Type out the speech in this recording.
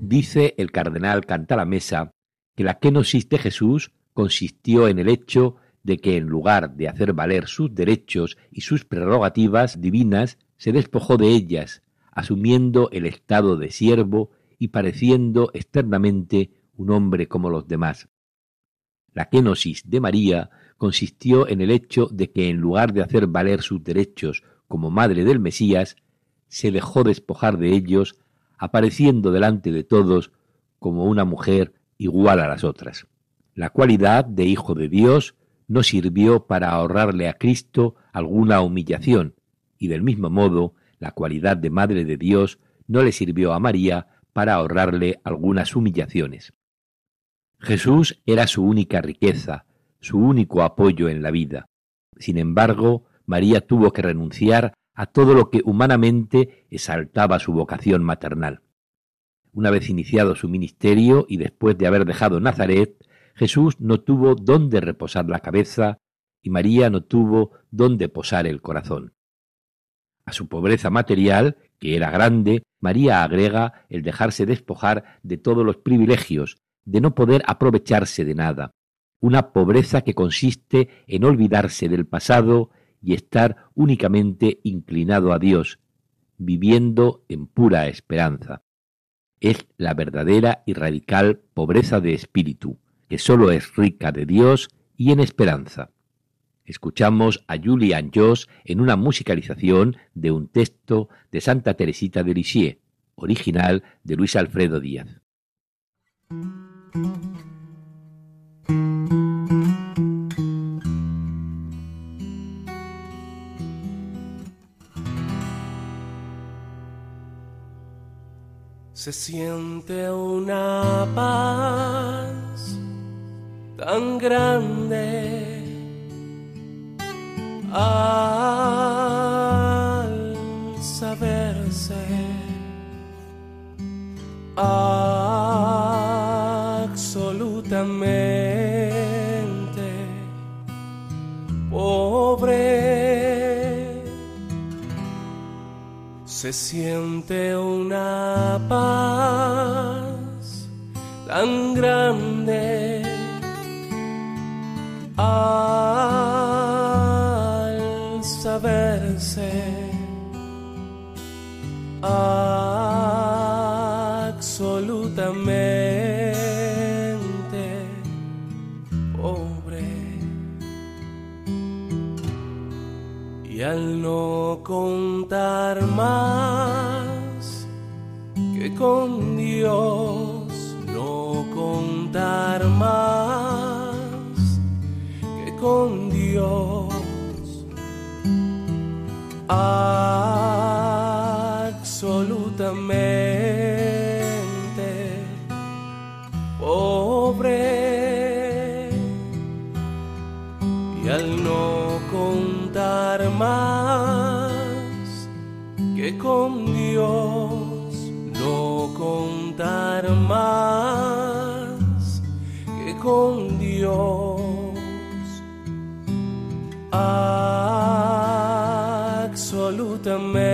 Dice el cardenal Cantalamesa que la kenosis de Jesús consistió en el hecho de que en lugar de hacer valer sus derechos y sus prerrogativas divinas, se despojó de ellas, asumiendo el estado de siervo y pareciendo externamente un hombre como los demás. La kenosis de María consistió en el hecho de que en lugar de hacer valer sus derechos como madre del Mesías, se dejó despojar de ellos apareciendo delante de todos como una mujer igual a las otras. La cualidad de Hijo de Dios no sirvió para ahorrarle a Cristo alguna humillación, y del mismo modo la cualidad de Madre de Dios no le sirvió a María para ahorrarle algunas humillaciones. Jesús era su única riqueza, su único apoyo en la vida. Sin embargo, María tuvo que renunciar a todo lo que humanamente exaltaba su vocación maternal. Una vez iniciado su ministerio y después de haber dejado Nazaret, Jesús no tuvo dónde reposar la cabeza y María no tuvo dónde posar el corazón. A su pobreza material, que era grande, María agrega el dejarse despojar de todos los privilegios, de no poder aprovecharse de nada, una pobreza que consiste en olvidarse del pasado y estar únicamente inclinado a Dios, viviendo en pura esperanza. Es la verdadera y radical pobreza de espíritu, que sólo es rica de Dios y en esperanza. Escuchamos a Julian Joss en una musicalización de un texto de Santa Teresita de Lisieux, original de Luis Alfredo Díaz. Se siente una paz tan grande. Al saberse absolutamente se siente una paz tan grande. Al saberse absolutamente no contar más que con Dios, no contar más que con Dios. Absolutamente pobre y al no contar más que con Dios no contar más que con Dios. Absolutamente